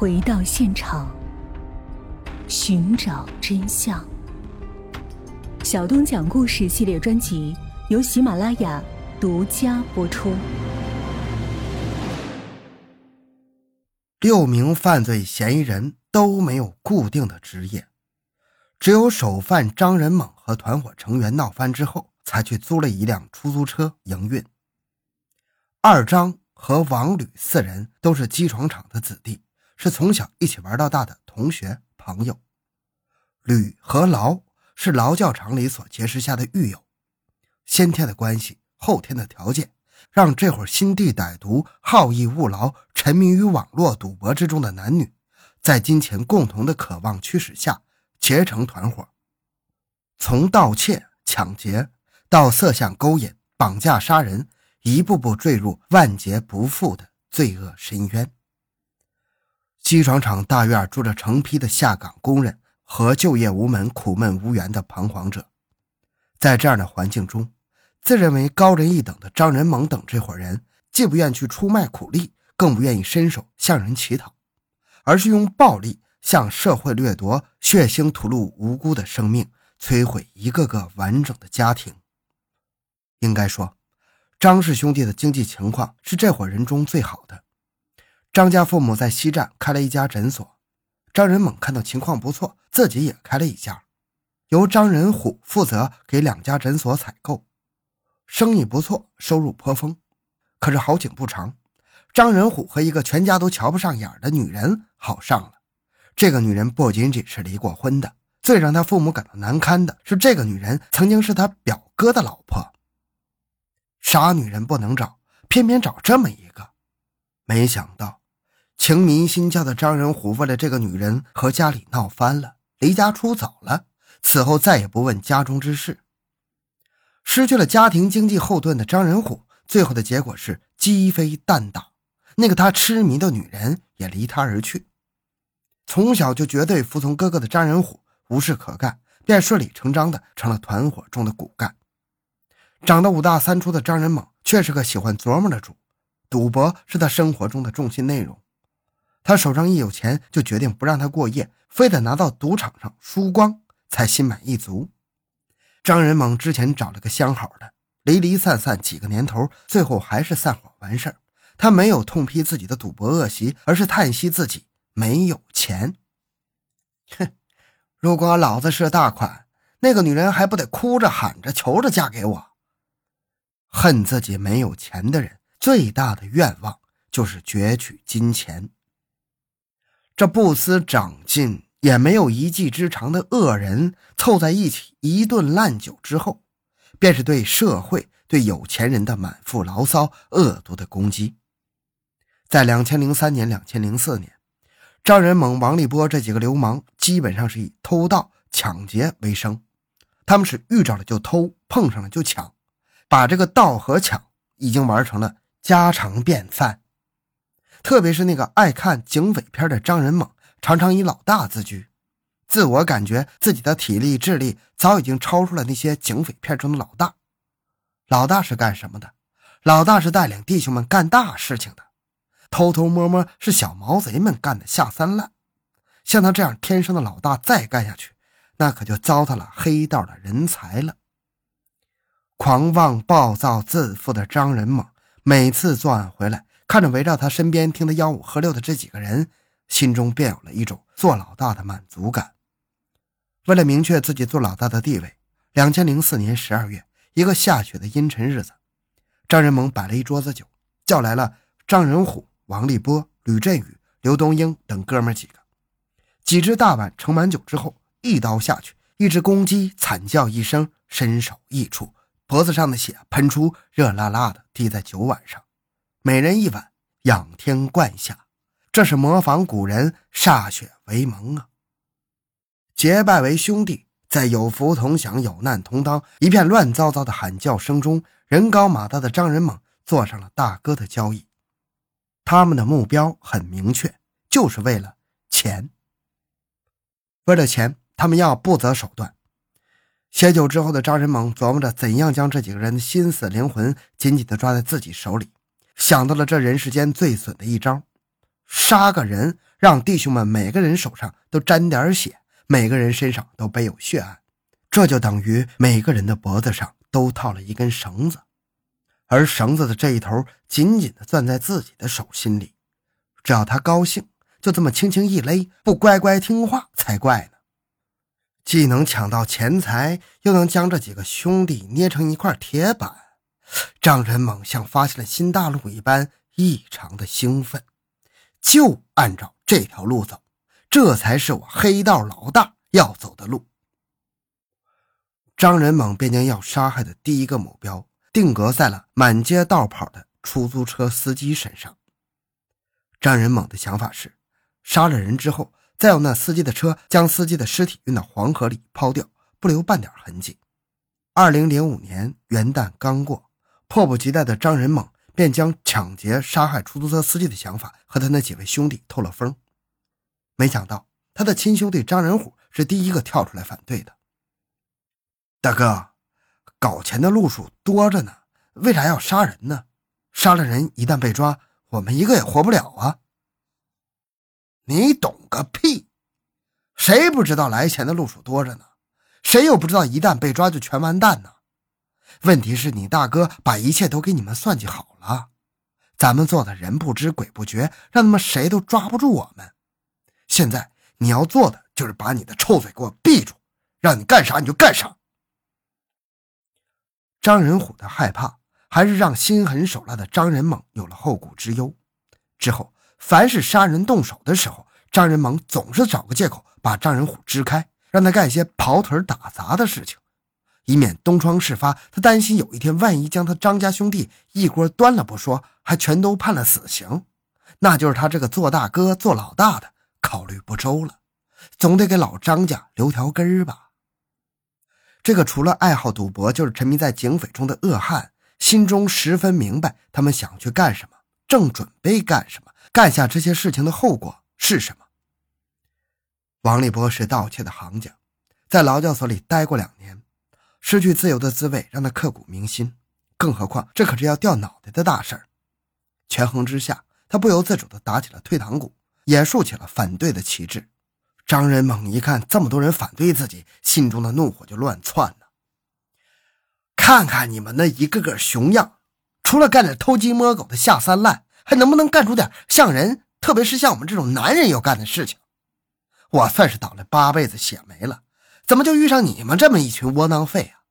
回到现场，寻找真相。小东讲故事系列专辑由喜马拉雅独家播出。六名犯罪嫌疑人都没有固定的职业，只有首犯张仁猛和团伙成员闹翻之后，才去租了一辆出租车营运。二张和王吕四人都是机床厂的子弟，是从小一起玩到大的同学朋友。吕和劳是劳教场里所结识下的狱友，先天的关系，后天的条件。让这伙心地歹毒、好逸恶劳、沉迷于网络赌博之中的男女，在金钱共同的渴望驱使下结成团伙，从盗窃、抢劫到色相勾引、绑架、杀人，一步步坠入万劫不复的罪恶深渊。机床厂大院住着成批的下岗工人和就业无门、苦闷无缘的彷徨者，在这样的环境中。自认为高人一等的张仁猛等这伙人，既不愿去出卖苦力，更不愿意伸手向人乞讨，而是用暴力向社会掠夺，血腥吐露无辜的生命，摧毁一个个完整的家庭。应该说，张氏兄弟的经济情况是这伙人中最好的。张家父母在西站开了一家诊所，张仁猛看到情况不错，自己也开了一家，由张仁虎负责给两家诊所采购。生意不错，收入颇丰，可是好景不长，张仁虎和一个全家都瞧不上眼的女人好上了。这个女人不仅仅是离过婚的，最让他父母感到难堪的是，这个女人曾经是他表哥的老婆。傻女人不能找，偏偏找这么一个。没想到，情迷心窍的张仁虎为了这个女人和家里闹翻了，离家出走了，此后再也不问家中之事。失去了家庭经济后盾的张仁虎，最后的结果是鸡飞蛋打。那个他痴迷的女人也离他而去。从小就绝对服从哥哥的张仁虎无事可干，便顺理成章的成了团伙中的骨干。长得五大三粗的张仁猛却是个喜欢琢磨的主，赌博是他生活中的重心内容。他手上一有钱，就决定不让他过夜，非得拿到赌场上输光才心满意足。张仁猛之前找了个相好的，离离散散几个年头，最后还是散伙完事儿。他没有痛批自己的赌博恶习，而是叹息自己没有钱。哼，如果老子是大款，那个女人还不得哭着喊着求着嫁给我？恨自己没有钱的人，最大的愿望就是攫取金钱。这不思长进。也没有一技之长的恶人凑在一起一顿烂酒之后，便是对社会、对有钱人的满腹牢骚、恶毒的攻击。在两千零三年、两千零四年，张仁猛、王立波这几个流氓基本上是以偷盗、抢劫为生。他们是遇着了就偷，碰上了就抢，把这个盗和抢已经玩成了家常便饭。特别是那个爱看警匪片的张仁猛。常常以老大自居，自我感觉自己的体力、智力早已经超出了那些警匪片中的老大。老大是干什么的？老大是带领弟兄们干大事情的，偷偷摸摸是小毛贼们干的下三滥。像他这样天生的老大，再干下去，那可就糟蹋了黑道的人才了。狂妄暴躁、自负的张仁猛，每次作案回来，看着围绕他身边听他吆五喝六的这几个人。心中便有了一种做老大的满足感。为了明确自己做老大的地位，两千零四年十二月，一个下雪的阴沉日子，张仁猛摆了一桌子酒，叫来了张仁虎、王立波、吕振宇、刘东英等哥们几个。几只大碗盛满酒之后，一刀下去，一只公鸡惨叫一声，身首异处，脖子上的血喷出，热辣辣的滴在酒碗上。每人一碗，仰天灌下。这是模仿古人歃血为盟啊！结拜为兄弟，在有福同享、有难同当、一片乱糟糟的喊叫声中，人高马大的张仁猛做上了大哥的交易。他们的目标很明确，就是为了钱。为了钱，他们要不择手段。写酒之后的张仁猛琢磨着怎样将这几个人的心思、灵魂紧紧地抓在自己手里，想到了这人世间最损的一招。杀个人，让弟兄们每个人手上都沾点血，每个人身上都背有血案，这就等于每个人的脖子上都套了一根绳子，而绳子的这一头紧紧地攥在自己的手心里，只要他高兴，就这么轻轻一勒，不乖乖听话才怪呢。既能抢到钱财，又能将这几个兄弟捏成一块铁板，张仁猛像发现了新大陆一般，异常的兴奋。就按照这条路走，这才是我黑道老大要走的路。张仁猛便将要杀害的第一个目标定格在了满街道跑的出租车司机身上。张仁猛的想法是，杀了人之后。再用那司机的车将司机的尸体运到黄河里抛掉，不留半点痕迹。二零零五年元旦刚过，迫不及待的张仁猛便将抢劫、杀害出租车司机的想法和他那几位兄弟透了风。没想到他的亲兄弟张仁虎是第一个跳出来反对的。大哥，搞钱的路数多着呢，为啥要杀人呢？杀了人一旦被抓，我们一个也活不了啊！你懂个屁！谁不知道来钱的路数多着呢？谁又不知道一旦被抓就全完蛋呢？问题是你大哥把一切都给你们算计好了，咱们做的人不知鬼不觉，让他们谁都抓不住我们。现在你要做的就是把你的臭嘴给我闭住，让你干啥你就干啥。张仁虎的害怕，还是让心狠手辣的张仁猛有了后顾之忧。之后。凡是杀人动手的时候，张仁猛总是找个借口把张仁虎支开，让他干一些跑腿打杂的事情，以免东窗事发。他担心有一天万一将他张家兄弟一锅端了不说，还全都判了死刑，那就是他这个做大哥、做老大的考虑不周了，总得给老张家留条根儿吧。这个除了爱好赌博，就是沉迷在警匪中的恶汉，心中十分明白他们想去干什么，正准备干什么。干下这些事情的后果是什么？王立波是盗窃的行家，在劳教所里待过两年，失去自由的滋味让他刻骨铭心。更何况这可是要掉脑袋的大事儿。权衡之下，他不由自主地打起了退堂鼓，也竖起了反对的旗帜。张仁猛一看这么多人反对自己，心中的怒火就乱窜了。看看你们那一个个熊样，除了干点偷鸡摸狗的下三滥。还能不能干出点像人，特别是像我们这种男人要干的事情？我算是倒了八辈子血霉了，怎么就遇上你们这么一群窝囊废啊？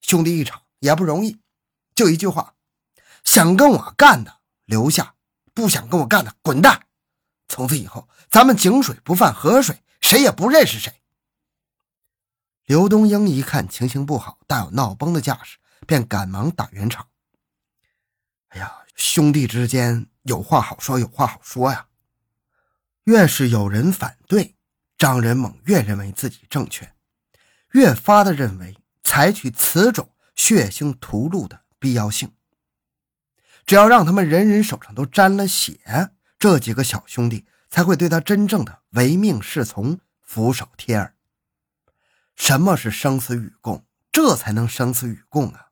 兄弟一场也不容易，就一句话：想跟我干的留下，不想跟我干的滚蛋。从此以后，咱们井水不犯河水，谁也不认识谁。刘东英一看情形不好，大有闹崩的架势，便赶忙打圆场：“哎呀！”兄弟之间有话好说，有话好说呀。越是有人反对，张仁猛越认为自己正确，越发的认为采取此种血腥屠戮的必要性。只要让他们人人手上都沾了血，这几个小兄弟才会对他真正的唯命是从、俯首帖耳。什么是生死与共？这才能生死与共啊！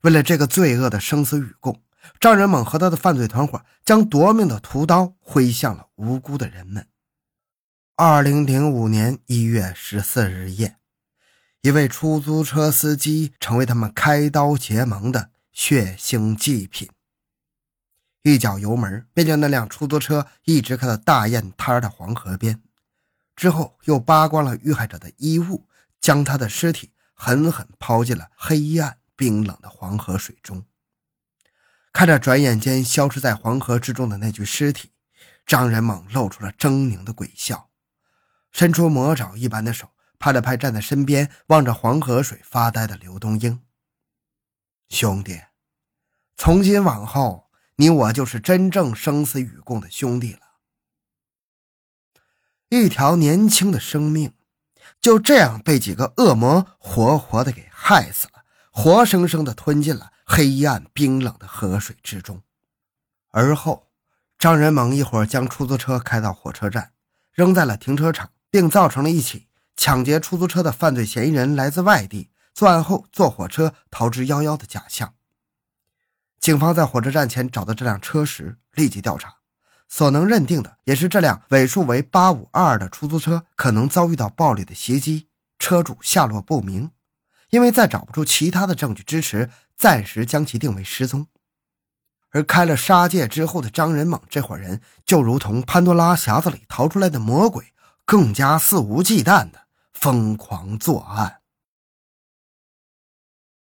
为了这个罪恶的生死与共。张仁猛和他的犯罪团伙将夺命的屠刀挥向了无辜的人们。二零零五年一月十四日夜，一位出租车司机成为他们开刀结盟的血腥祭品。一脚油门，便将那辆出租车一直开到大雁滩的黄河边，之后又扒光了遇害者的衣物，将他的尸体狠狠抛进了黑暗冰冷的黄河水中。看着转眼间消失在黄河之中的那具尸体，张仁猛露出了狰狞的鬼笑，伸出魔爪一般的手拍了拍站在身边望着黄河水发呆的刘东英：“兄弟，从今往后，你我就是真正生死与共的兄弟了。一条年轻的生命，就这样被几个恶魔活活的给害死了，活生生的吞进了。”黑暗冰冷的河水之中，而后，张仁猛一伙将出租车开到火车站，扔在了停车场，并造成了一起抢劫出租车的犯罪嫌疑人来自外地，作案后坐火车逃之夭夭的假象。警方在火车站前找到这辆车时，立即调查，所能认定的也是这辆尾数为八五二二的出租车可能遭遇到暴力的袭击，车主下落不明。因为再找不出其他的证据支持，暂时将其定为失踪。而开了杀戒之后的张仁猛这伙人，就如同潘多拉匣子里逃出来的魔鬼，更加肆无忌惮的疯狂作案。